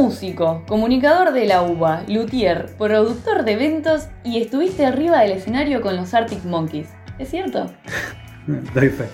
Músico, comunicador de la UBA, luthier, productor de eventos y estuviste arriba del escenario con los Arctic Monkeys. ¿Es cierto? Doy fe.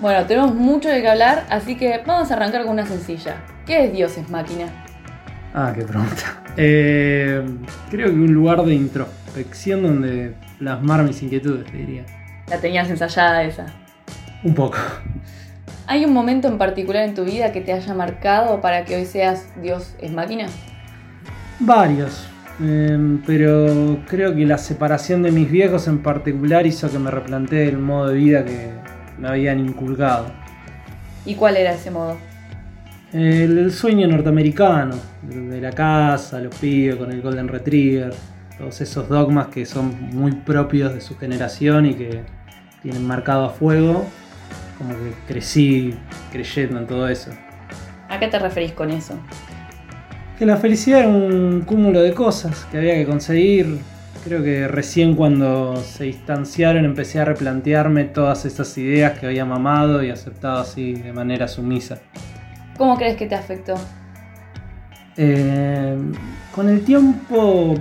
Bueno, tenemos mucho de qué hablar, así que vamos a arrancar con una sencilla. ¿Qué es Dios es máquina? Ah, qué pregunta. Eh, creo que un lugar de introspección donde plasmar mis inquietudes, te diría. La tenías ensayada esa. Un poco. ¿Hay un momento en particular en tu vida que te haya marcado para que hoy seas Dios es máquina? Varios. eh, pero creo que la separación de mis viejos en particular hizo que me replantee el modo de vida que me habían inculcado. ¿Y cuál era ese modo? El, el sueño norteamericano, el de la casa, los pibes con el Golden Retriever, todos esos dogmas que son muy propios de su generación y que tienen marcado a fuego, como que crecí creyendo en todo eso. ¿A qué te referís con eso? Que la felicidad era un cúmulo de cosas que había que conseguir. Creo que recién cuando se distanciaron empecé a replantearme todas esas ideas que había mamado y aceptado así de manera sumisa. ¿Cómo crees que te afectó? Eh, con el tiempo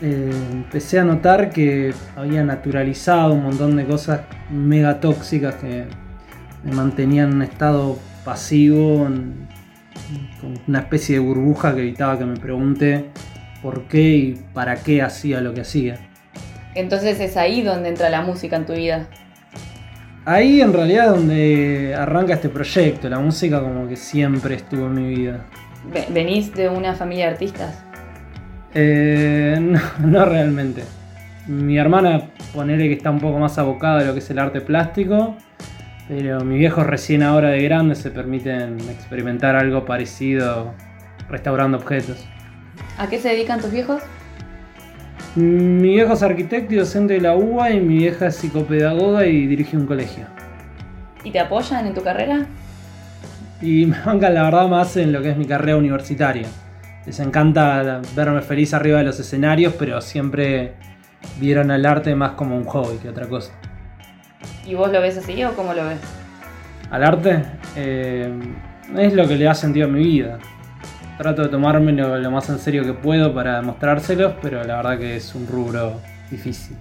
eh, empecé a notar que había naturalizado un montón de cosas mega tóxicas que me mantenían en un estado pasivo, en- con una especie de burbuja que evitaba que me pregunte por qué y para qué hacía lo que hacía. Entonces es ahí donde entra la música en tu vida. Ahí en realidad es donde arranca este proyecto, la música como que siempre estuvo en mi vida. Ve- ¿Venís de una familia de artistas? Eh, no, no realmente. Mi hermana, ponele que está un poco más abocada a lo que es el arte plástico, pero mis viejos recién ahora de grande se permiten experimentar algo parecido restaurando objetos. ¿A qué se dedican tus viejos? Mi viejo es arquitecto y docente de la UBA y mi vieja es psicopedagoga y dirige un colegio. ¿Y te apoyan en tu carrera? Y me bancan la verdad más en lo que es mi carrera universitaria. Les encanta verme feliz arriba de los escenarios, pero siempre vieron al arte más como un hobby que otra cosa. ¿Y vos lo ves así o cómo lo ves? Al arte eh, es lo que le da sentido a mi vida. Trato de tomármelo lo más en serio que puedo para demostrárselos, pero la verdad que es un rubro difícil.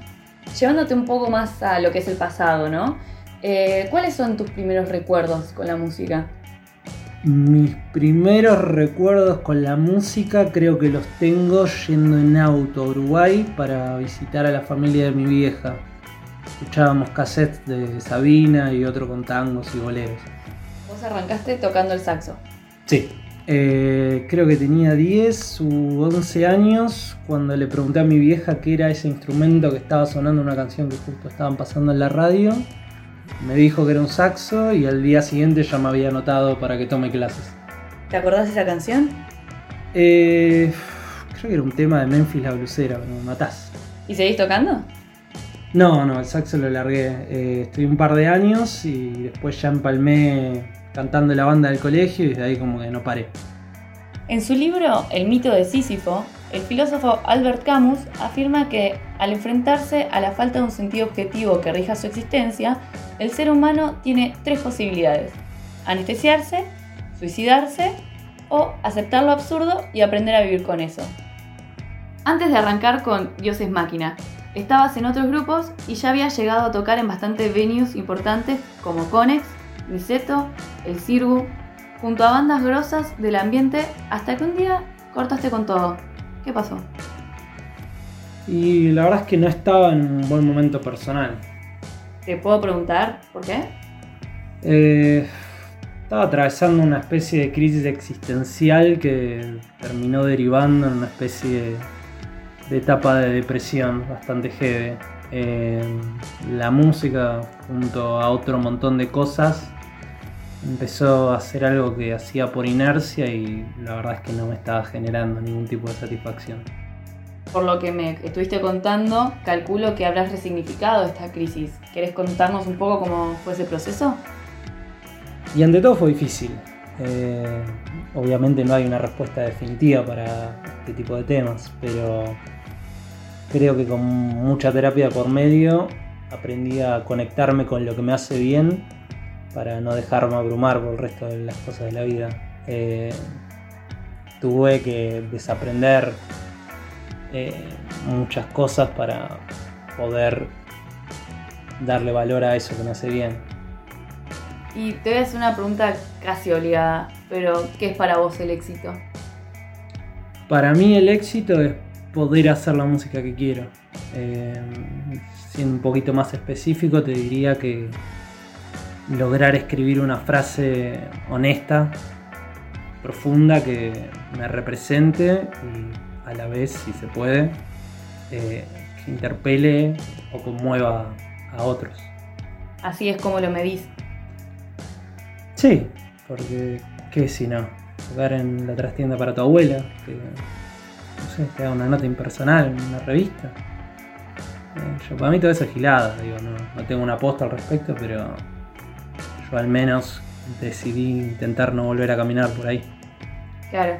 Llevándote un poco más a lo que es el pasado, ¿no? Eh, ¿Cuáles son tus primeros recuerdos con la música? Mis primeros recuerdos con la música creo que los tengo yendo en auto a Uruguay para visitar a la familia de mi vieja. Escuchábamos cassettes de Sabina y otro con tangos y boleros. Vos arrancaste tocando el saxo. Sí. Eh, creo que tenía 10 u 11 años cuando le pregunté a mi vieja qué era ese instrumento que estaba sonando una canción que justo estaban pasando en la radio. Me dijo que era un saxo y al día siguiente ya me había anotado para que tome clases. ¿Te acordás de esa canción? Eh, creo que era un tema de Memphis la blusera, pero me matás. ¿Y seguís tocando? No, no, el saxo lo largué. Eh, estuve un par de años y después ya empalmé cantando la banda del colegio y desde ahí como que no paré. En su libro El mito de Sísifo, el filósofo Albert Camus afirma que al enfrentarse a la falta de un sentido objetivo que rija su existencia, el ser humano tiene tres posibilidades. Anestesiarse, suicidarse o aceptar lo absurdo y aprender a vivir con eso. Antes de arrancar con Dios es máquina, estabas en otros grupos y ya habías llegado a tocar en bastantes venues importantes como Conex, Niceto, El Cirgu, junto a bandas grosas del ambiente hasta que un día cortaste con todo. ¿Qué pasó? Y la verdad es que no estaba en un buen momento personal. ¿Te puedo preguntar por qué? Eh, estaba atravesando una especie de crisis existencial que terminó derivando en una especie de, de etapa de depresión bastante heavy. Eh, la música, junto a otro montón de cosas, empezó a hacer algo que hacía por inercia y la verdad es que no me estaba generando ningún tipo de satisfacción. Por lo que me estuviste contando, calculo que habrás resignificado esta crisis. ¿Querés contarnos un poco cómo fue ese proceso? Y ante todo fue difícil. Eh, obviamente no hay una respuesta definitiva para este tipo de temas, pero creo que con mucha terapia por medio aprendí a conectarme con lo que me hace bien para no dejarme abrumar por el resto de las cosas de la vida. Eh, tuve que desaprender eh, muchas cosas para poder darle valor a eso que me hace bien. Y te voy a hacer una pregunta casi obligada, pero ¿qué es para vos el éxito? Para mí el éxito es poder hacer la música que quiero. Eh, siendo un poquito más específico, te diría que lograr escribir una frase honesta, profunda, que me represente y a la vez, si se puede, eh, que interpele o conmueva a otros. Así es como lo medís. Sí, porque qué si no, jugar en la trastienda para tu abuela, que sé, te da una nota impersonal en una revista. Eh, yo, para mí todo eso es gilada, digo, no, no tengo una aposta al respecto, pero yo al menos decidí intentar no volver a caminar por ahí. Claro.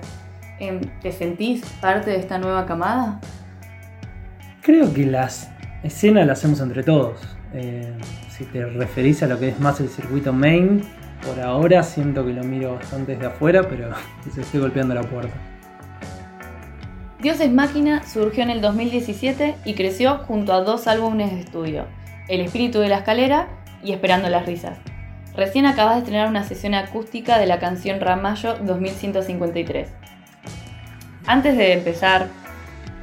Em, ¿Te sentís parte de esta nueva camada? Creo que las escenas las hacemos entre todos. Eh, si te referís a lo que es más el circuito main, por ahora siento que lo miro bastante desde afuera, pero se estoy golpeando la puerta. Dios es Máquina surgió en el 2017 y creció junto a dos álbumes de estudio, El espíritu de la escalera y Esperando las risas. Recién acabas de estrenar una sesión acústica de la canción Ramallo 2153. Antes de empezar,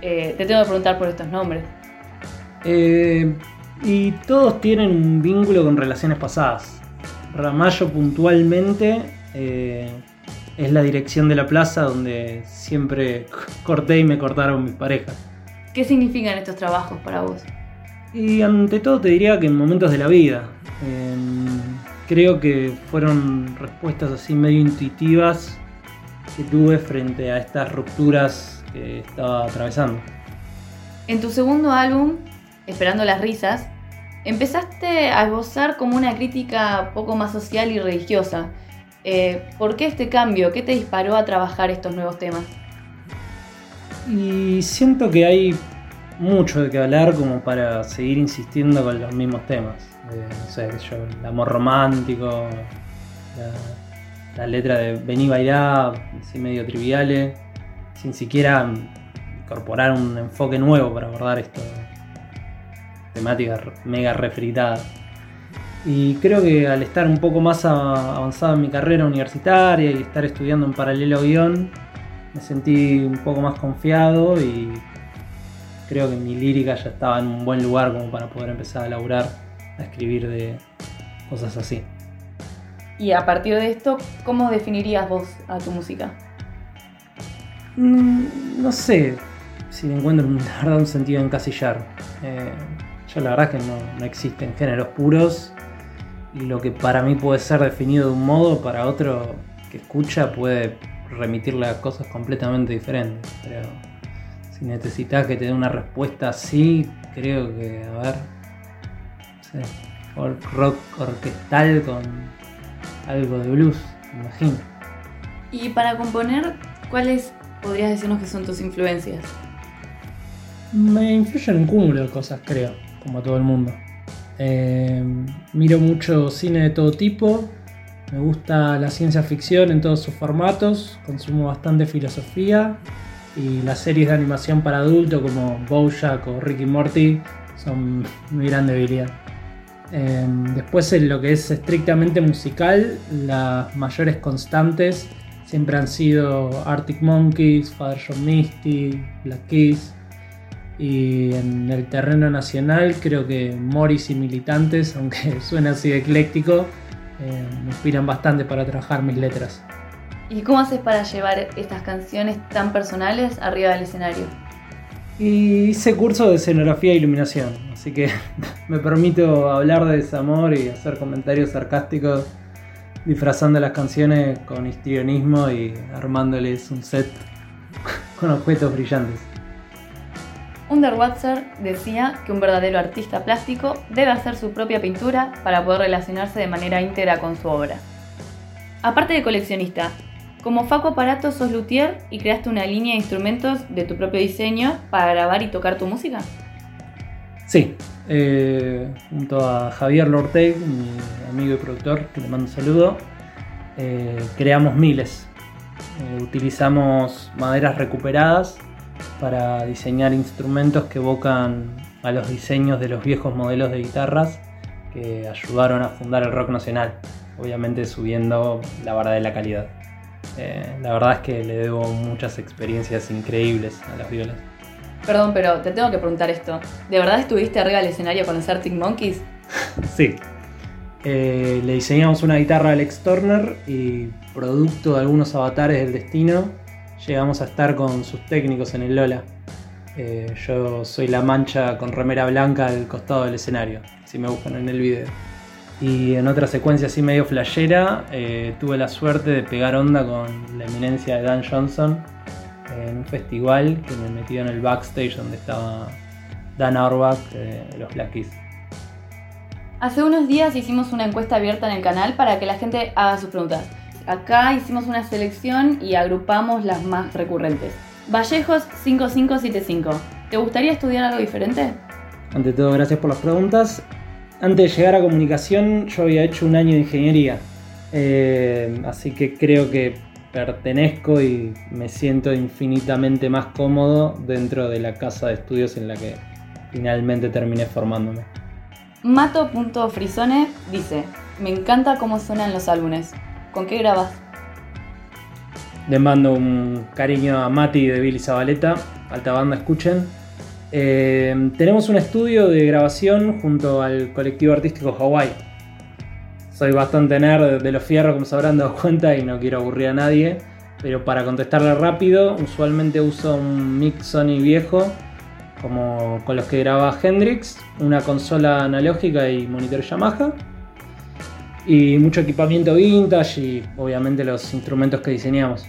eh, te tengo que preguntar por estos nombres. Eh, y todos tienen un vínculo con relaciones pasadas. Ramallo puntualmente eh, es la dirección de la plaza donde siempre corté y me cortaron mis parejas. ¿Qué significan estos trabajos para vos? Y ante todo te diría que en momentos de la vida. Em, creo que fueron respuestas así medio intuitivas que tuve frente a estas rupturas que estaba atravesando. En tu segundo álbum, Esperando las risas, empezaste a esbozar como una crítica poco más social y religiosa. Eh, ¿Por qué este cambio? ¿Qué te disparó a trabajar estos nuevos temas? Y siento que hay mucho de qué hablar como para seguir insistiendo con los mismos temas. Eh, no sé, el amor romántico, la, letra de Vení bailar, así medio triviales, sin siquiera incorporar un enfoque nuevo para abordar esto temática mega refritada. Y creo que al estar un poco más avanzado en mi carrera universitaria y estar estudiando en paralelo guion, me sentí un poco más confiado y creo que mi lírica ya estaba en un buen lugar como para poder empezar a laburar, a escribir de cosas así. Y a partir de esto, ¿cómo definirías vos a tu música? Mm, no sé si encuentro la verdad un sentido encasillar. Eh, yo la verdad es que no, no existen géneros puros y lo que para mí puede ser definido de un modo, para otro que escucha puede remitirle a cosas completamente diferentes. Pero si necesitas que te dé una respuesta así, creo que, a ver, no sé, rock orquestal con algo de blues, me imagino. Y para componer, ¿cuáles podrías decirnos que son tus influencias? Me influyen un cúmulo de cosas, creo como todo el mundo. Eh, miro mucho cine de todo tipo, me gusta la ciencia ficción en todos sus formatos, consumo bastante filosofía. Y las series de animación para adultos como Bojack o Ricky Morty son mi gran debilidad. Eh, después en lo que es estrictamente musical, las mayores constantes siempre han sido Arctic Monkeys, Father John Misty, Black Keys, y en el terreno nacional creo que Morris y Militantes, aunque suena así ecléctico, eh, me inspiran bastante para trabajar mis letras. ¿Y cómo haces para llevar estas canciones tan personales arriba del escenario? Y hice curso de escenografía e iluminación, así que me permito hablar de desamor y hacer comentarios sarcásticos disfrazando las canciones con histrionismo y armándoles un set con objetos brillantes. Underwatser decía que un verdadero artista plástico debe hacer su propia pintura para poder relacionarse de manera íntegra con su obra. Aparte de coleccionista, como Faco Aparato sos luthier y creaste una línea de instrumentos de tu propio diseño para grabar y tocar tu música. Sí, eh, junto a Javier Lorteg, mi amigo y productor, que le mando un saludo, eh, creamos miles. Eh, utilizamos maderas recuperadas para diseñar instrumentos que evocan a los diseños de los viejos modelos de guitarras que ayudaron a fundar el rock nacional, obviamente subiendo la barra de la calidad. la verdad es que le debo muchas experiencias increíbles a las violas. Perdón, pero te tengo que preguntar esto. ¿De verdad estuviste arriba del escenario con los Arctic Monkeys? sí. Eh, le diseñamos una guitarra a Alex Turner y producto de algunos avatares del destino, llegamos a estar con sus técnicos en el Lola. Eh, yo soy la mancha con remera blanca al costado del escenario, si me buscan en el video. Y en otra secuencia así medio flashera, eh, tuve la suerte de pegar onda con la eminencia de Dan Johnson en un festival que me metió en el backstage donde estaba Dan Auerbach de los Black Keys. Hace unos días hicimos una encuesta abierta en el canal para que la gente haga sus preguntas. Acá hicimos una selección y agrupamos las más recurrentes. Vallejos 5575. ¿Te gustaría estudiar algo diferente? Ante todo, gracias por las preguntas. Antes de llegar a comunicación, yo había hecho un año de ingeniería. Eh, así que creo que pertenezco y me siento infinitamente más cómodo dentro de la casa de estudios en la que finalmente terminé formándome. Mato.frisone dice, me encanta cómo suenan los álbumes. ¿Con qué grabas? Le mando un cariño a Mati de Billy Zabaleta, alta banda, escuchen. Eh, tenemos un estudio de grabación junto al colectivo artístico Hawaii soy bastante nerd de los fierros, como se habrán dado cuenta, y no quiero aburrir a nadie. Pero para contestarle rápido, usualmente uso un mic Sony viejo, como con los que graba Hendrix, una consola analógica y monitor Yamaha. Y mucho equipamiento vintage y obviamente los instrumentos que diseñamos.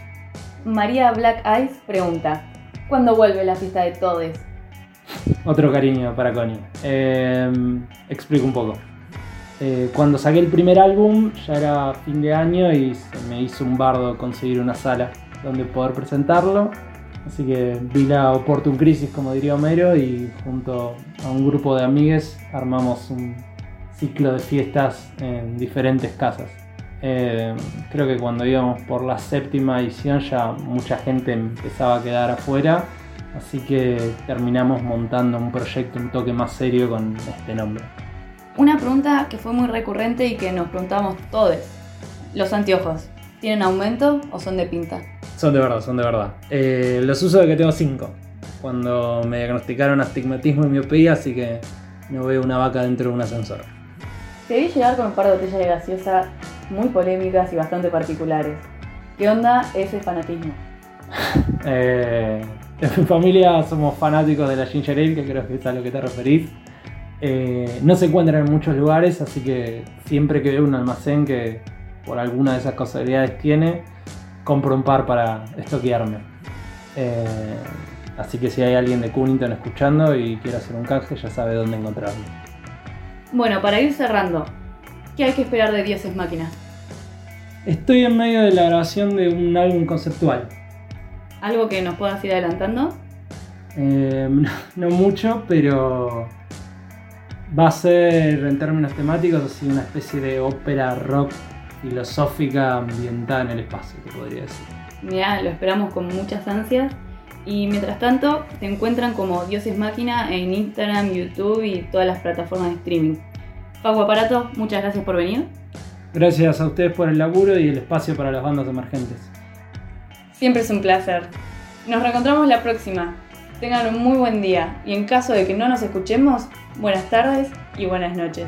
María Black Eyes pregunta, ¿cuándo vuelve la fiesta de Todes? Otro cariño para Connie. Em, explico un poco. Eh, cuando saqué el primer álbum ya era fin de año y se me hizo un bardo conseguir una sala donde poder presentarlo. Así que vi la Opportun Crisis, como diría Homero, y junto a un grupo de amigues armamos un ciclo de fiestas en diferentes casas. Eh, creo que cuando íbamos por la séptima edición ya mucha gente empezaba a quedar afuera, así que terminamos montando un proyecto un toque más serio con este nombre. Una pregunta que fue muy recurrente y que nos preguntamos todos. ¿Los anteojos tienen aumento o son de pinta? Son de verdad, son de verdad. Eh, los uso de que tengo 5. Cuando me diagnosticaron astigmatismo y miopía, así que no veo una vaca dentro de un ascensor. Te llegar con un par de botellas de gaseosa muy polémicas y bastante particulares. ¿Qué onda ese fanatismo? eh, en mi familia somos fanáticos de la ginger ale, que creo que es a lo que te referís. Eh, no se encuentran en muchos lugares, así que siempre que veo un almacén que por alguna de esas casualidades tiene, compro un par para estoquearme. Eh, así que si hay alguien de Cunnington escuchando y quiere hacer un canje, ya sabe dónde encontrarlo. Bueno, para ir cerrando, ¿qué hay que esperar de Dioses Máquinas? Estoy en medio de la grabación de un álbum conceptual. ¿Algo que nos puedas ir adelantando? Eh, no mucho, pero Va a ser, en términos temáticos, así una especie de ópera rock filosófica ambientada en el espacio, te podría decir. Mira, lo esperamos con muchas ansias. Y mientras tanto, se encuentran como Dioses Máquina en Instagram, YouTube y todas las plataformas de streaming. Pago Aparato, muchas gracias por venir. Gracias a ustedes por el laburo y el espacio para las bandas emergentes. Siempre es un placer. Nos reencontramos la próxima. Tengan un muy buen día y en caso de que no nos escuchemos, buenas tardes y buenas noches.